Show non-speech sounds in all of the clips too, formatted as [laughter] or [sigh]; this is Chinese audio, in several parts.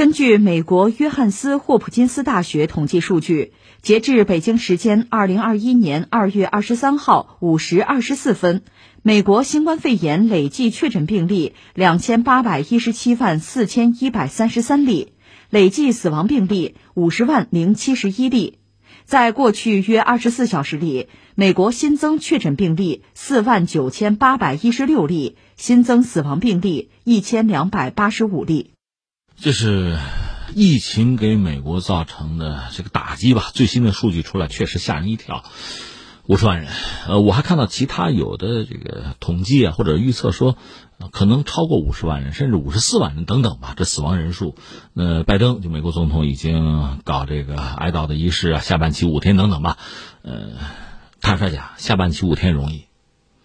根据美国约翰斯霍普金斯大学统计数据，截至北京时间二零二一年二月二十三号五时二十四分，美国新冠肺炎累计确诊病例两千八百一十七万四千一百三十三例，累计死亡病例五十万零七十一例。在过去约二十四小时里，美国新增确诊病例四万九千八百一十六例，新增死亡病例一千两百八十五例。这是疫情给美国造成的这个打击吧？最新的数据出来，确实吓人一跳，五十万人。呃，我还看到其他有的这个统计啊，或者预测说，可能超过五十万人，甚至五十四万人等等吧。这死亡人数，呃，拜登就美国总统已经搞这个哀悼的仪式啊，下半旗五天等等吧。呃，坦率讲，下半旗五天容易，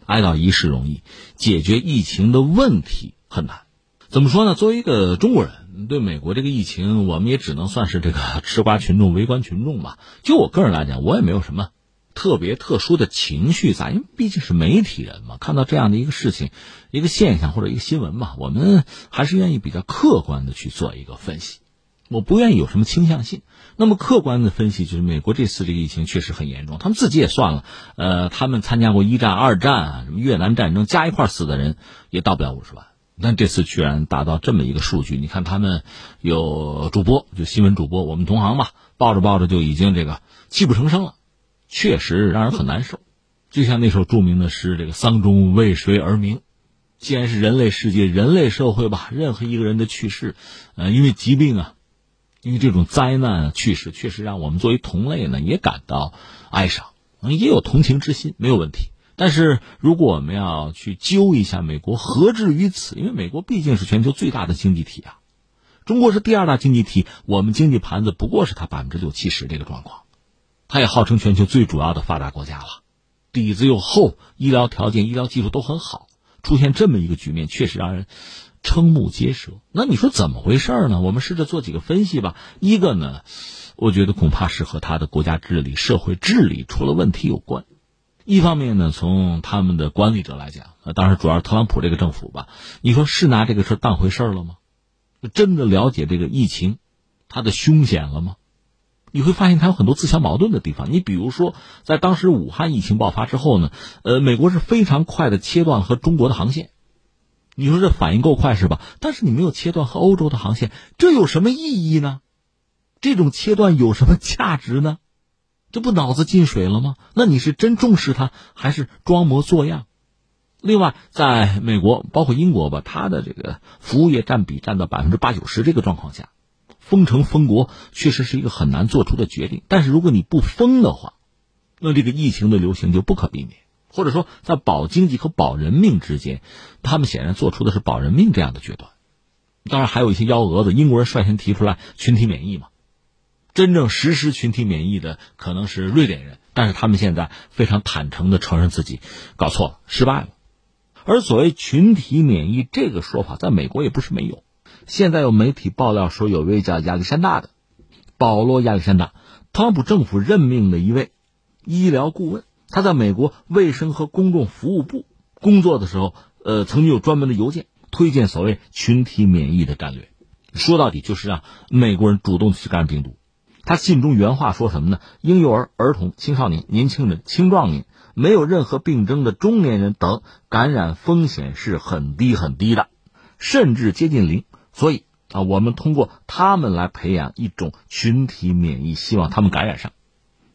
哀悼仪式容易，解决疫情的问题很难。怎么说呢？作为一个中国人。对美国这个疫情，我们也只能算是这个 [laughs] 吃瓜群众、围观群众吧。就我个人来讲，我也没有什么特别特殊的情绪在，因为毕竟是媒体人嘛。看到这样的一个事情、一个现象或者一个新闻嘛，我们还是愿意比较客观的去做一个分析。我不愿意有什么倾向性。那么客观的分析就是，美国这次这个疫情确实很严重。他们自己也算了，呃，他们参加过一战、二战，什么越南战争，加一块死的人也到不了五十万。但这次居然达到这么一个数据，你看他们有主播，就新闻主播，我们同行吧，抱着抱着就已经这个泣不成声了，确实让人很难受。就像那首著名的诗：“这个丧钟为谁而鸣？”既然是人类世界、人类社会吧，任何一个人的去世，呃，因为疾病啊，因为这种灾难去世，确实让我们作为同类呢也感到哀伤，也有同情之心，没有问题。但是，如果我们要去揪一下美国何至于此？因为美国毕竟是全球最大的经济体啊，中国是第二大经济体，我们经济盘子不过是它百分之六七十这个状况，它也号称全球最主要的发达国家了，底子又厚，医疗条件、医疗技术都很好，出现这么一个局面，确实让人瞠目结舌。那你说怎么回事呢？我们试着做几个分析吧。一个呢，我觉得恐怕是和他的国家治理、社会治理出了问题有关。一方面呢，从他们的管理者来讲，呃，当然主要是特朗普这个政府吧。你说是拿这个事当回事了吗？真的了解这个疫情，它的凶险了吗？你会发现它有很多自相矛盾的地方。你比如说，在当时武汉疫情爆发之后呢，呃，美国是非常快的切断和中国的航线。你说这反应够快是吧？但是你没有切断和欧洲的航线，这有什么意义呢？这种切断有什么价值呢？这不脑子进水了吗？那你是真重视它，还是装模作样？另外，在美国，包括英国吧，它的这个服务业占比占到百分之八九十这个状况下，封城封国确实是一个很难做出的决定。但是如果你不封的话，那这个疫情的流行就不可避免。或者说，在保经济和保人命之间，他们显然做出的是保人命这样的决断。当然，还有一些幺蛾子，英国人率先提出来群体免疫嘛。真正实施群体免疫的可能是瑞典人，但是他们现在非常坦诚的承认自己搞错了、失败了。而所谓群体免疫这个说法，在美国也不是没有。现在有媒体爆料说，有位叫亚历山大的保罗·亚历山大，特朗普政府任命的一位医疗顾问，他在美国卫生和公共服务部工作的时候，呃，曾经有专门的邮件推荐所谓群体免疫的战略。说到底，就是让美国人主动去感染病毒。他信中原话说什么呢？婴幼儿、儿童、青少年、年轻人、青壮年，没有任何病征的中年人等，感染风险是很低很低的，甚至接近零。所以啊，我们通过他们来培养一种群体免疫，希望他们感染上。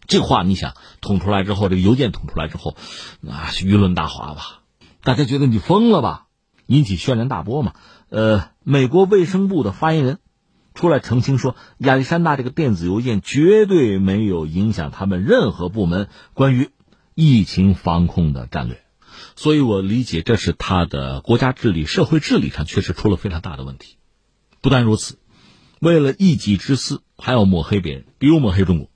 这话你想捅出来之后，这个邮件捅出来之后，那舆论大哗吧？大家觉得你疯了吧？引起轩然大波嘛？呃，美国卫生部的发言人。出来澄清说，亚历山大这个电子邮件绝对没有影响他们任何部门关于疫情防控的战略，所以我理解这是他的国家治理、社会治理上确实出了非常大的问题。不但如此，为了一己之私，还要抹黑别人，比如抹黑中国，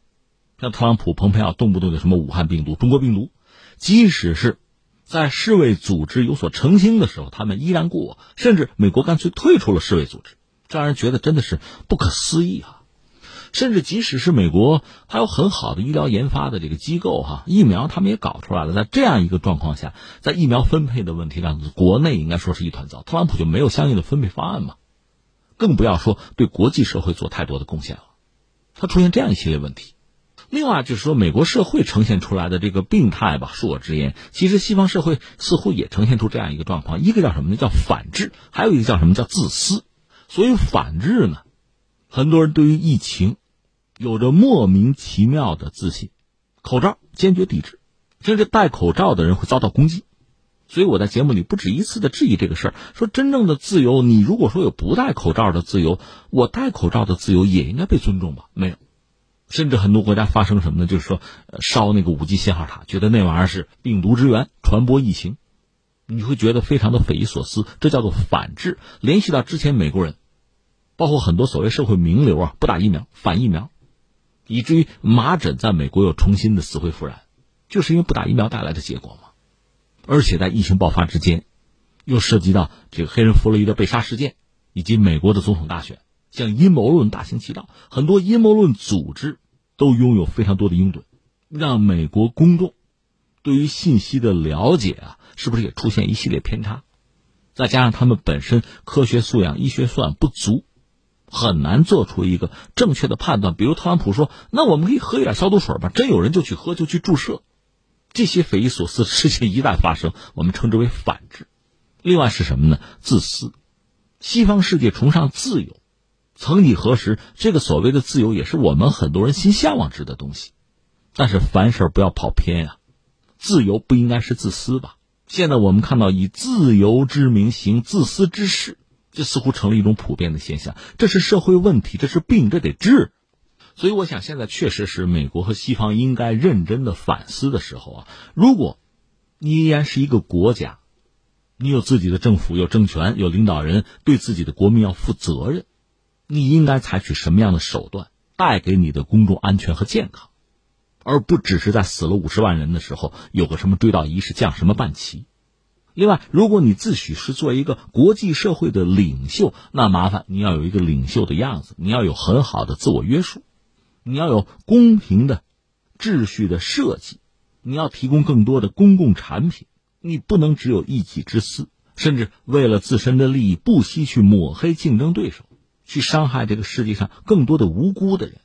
像特朗普、蓬佩奥动不动就什么武汉病毒、中国病毒，即使是在世卫组织有所澄清的时候，他们依然过，甚至美国干脆退出了世卫组织。让人觉得真的是不可思议啊！甚至即使是美国，还有很好的医疗研发的这个机构哈，疫苗他们也搞出来了。在这样一个状况下，在疫苗分配的问题上，国内应该说是一团糟。特朗普就没有相应的分配方案嘛？更不要说对国际社会做太多的贡献了。他出现这样一系列问题。另外就是说，美国社会呈现出来的这个病态吧，恕我直言，其实西方社会似乎也呈现出这样一个状况：一个叫什么呢？叫反制；还有一个叫什么？叫自私。所以反制呢，很多人对于疫情有着莫名其妙的自信，口罩坚决抵制，甚至戴口罩的人会遭到攻击。所以我在节目里不止一次的质疑这个事儿，说真正的自由，你如果说有不戴口罩的自由，我戴口罩的自由也应该被尊重吧？没有。甚至很多国家发生什么呢？就是说，烧那个五 G 信号塔，觉得那玩意儿是病毒之源，传播疫情，你会觉得非常的匪夷所思。这叫做反制。联系到之前美国人，包括很多所谓社会名流啊，不打疫苗，反疫苗，以至于麻疹在美国又重新的死灰复燃，就是因为不打疫苗带来的结果嘛。而且在疫情爆发之间，又涉及到这个黑人弗洛伊德被杀事件，以及美国的总统大选。像阴谋论大行其道，很多阴谋论组织都拥有非常多的拥趸，让美国公众对于信息的了解啊，是不是也出现一系列偏差？再加上他们本身科学素养、医学素养不足，很难做出一个正确的判断。比如特朗普说：“那我们可以喝一点消毒水吧。”真有人就去喝，就去注射。这些匪夷所思的事情一旦发生，我们称之为反制。另外是什么呢？自私。西方世界崇尚自由。曾几何时，这个所谓的自由也是我们很多人心向往之的东西。但是凡事不要跑偏呀，自由不应该是自私吧？现在我们看到以自由之名行自私之事，这似乎成了一种普遍的现象。这是社会问题，这是病，这得治。所以我想，现在确实是美国和西方应该认真的反思的时候啊！如果你依然是一个国家，你有自己的政府、有政权、有领导人，对自己的国民要负责任。你应该采取什么样的手段带给你的公众安全和健康，而不只是在死了五十万人的时候有个什么追悼仪式降什么半旗。另外，如果你自诩是做一个国际社会的领袖，那麻烦你要有一个领袖的样子，你要有很好的自我约束，你要有公平的秩序的设计，你要提供更多的公共产品，你不能只有一己之私，甚至为了自身的利益不惜去抹黑竞争对手。去伤害这个世界上更多的无辜的人，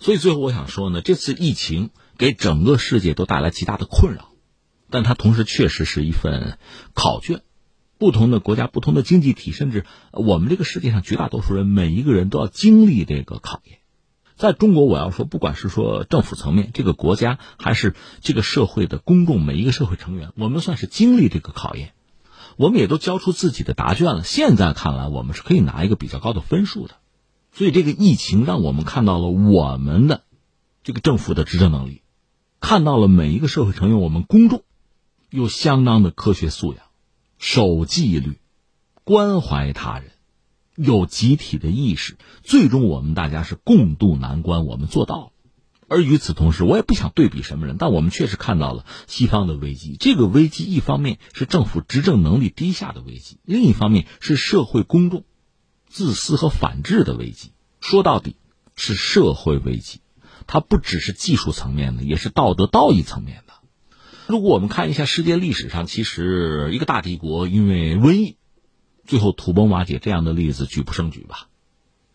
所以最后我想说呢，这次疫情给整个世界都带来极大的困扰，但它同时确实是一份考卷。不同的国家、不同的经济体，甚至我们这个世界上绝大多数人，每一个人都要经历这个考验。在中国，我要说，不管是说政府层面、这个国家，还是这个社会的公众，每一个社会成员，我们算是经历这个考验。我们也都交出自己的答卷了，现在看来，我们是可以拿一个比较高的分数的。所以，这个疫情让我们看到了我们的这个政府的执政能力，看到了每一个社会成员，我们公众有相当的科学素养、守纪律、关怀他人、有集体的意识。最终，我们大家是共度难关，我们做到了。而与此同时，我也不想对比什么人，但我们确实看到了西方的危机。这个危机一方面是政府执政能力低下的危机，另一方面是社会公众自私和反制的危机。说到底，是社会危机，它不只是技术层面的，也是道德道义层面的。如果我们看一下世界历史上，其实一个大帝国因为瘟疫最后土崩瓦解这样的例子举不胜举吧。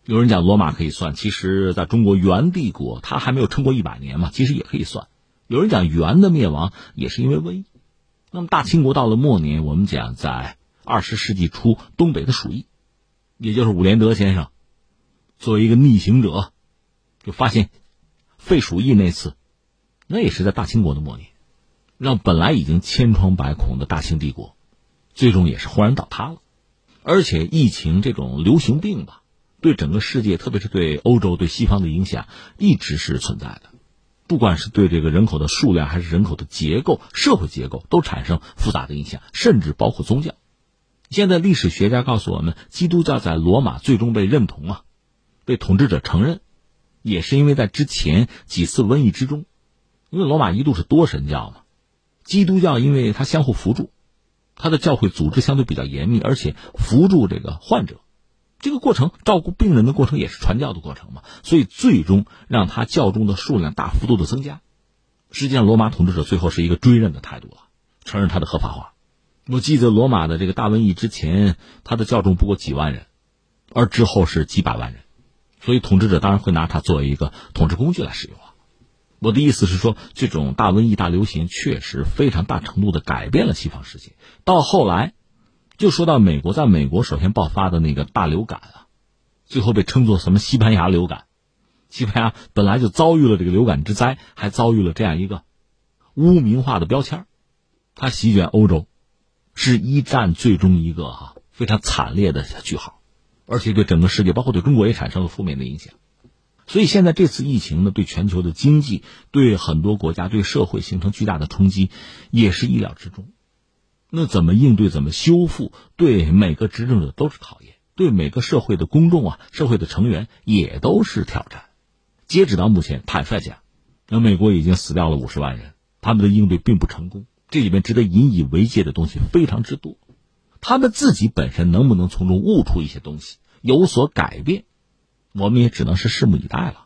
有人讲罗马可以算，其实在中国元帝国，它还没有撑过一百年嘛，其实也可以算。有人讲元的灭亡也是因为瘟疫。那么大清国到了末年，我们讲在二十世纪初东北的鼠疫，也就是伍连德先生作为一个逆行者，就发现废鼠疫那次，那也是在大清国的末年，让本来已经千疮百孔的大清帝国，最终也是忽然倒塌了。而且疫情这种流行病吧。对整个世界，特别是对欧洲、对西方的影响一直是存在的，不管是对这个人口的数量，还是人口的结构、社会结构，都产生复杂的影响，甚至包括宗教。现在历史学家告诉我们，基督教在罗马最终被认同啊，被统治者承认，也是因为在之前几次瘟疫之中，因为罗马一度是多神教嘛，基督教因为它相互扶助，它的教会组织相对比较严密，而且扶助这个患者。这个过程照顾病人的过程也是传教的过程嘛，所以最终让他教众的数量大幅度的增加。实际上，罗马统治者最后是一个追认的态度了，承认他的合法化。我记得罗马的这个大瘟疫之前，他的教众不过几万人，而之后是几百万人，所以统治者当然会拿它作为一个统治工具来使用啊。我的意思是说，这种大瘟疫、大流行确实非常大程度的改变了西方世界。到后来，就说到美国，在美国首先爆发的那个大流感啊，最后被称作什么西班牙流感。西班牙本来就遭遇了这个流感之灾，还遭遇了这样一个污名化的标签它席卷欧洲，是一战最终一个哈非常惨烈的句号，而且对整个世界，包括对中国也产生了负面的影响。所以现在这次疫情呢，对全球的经济、对很多国家、对社会形成巨大的冲击，也是意料之中。那怎么应对、怎么修复，对每个执政者都是考验，对每个社会的公众啊、社会的成员也都是挑战。截止到目前，坦率讲，那美国已经死掉了五十万人，他们的应对并不成功。这里面值得引以为戒的东西非常之多，他们自己本身能不能从中悟出一些东西，有所改变？我们也只能是拭目以待了。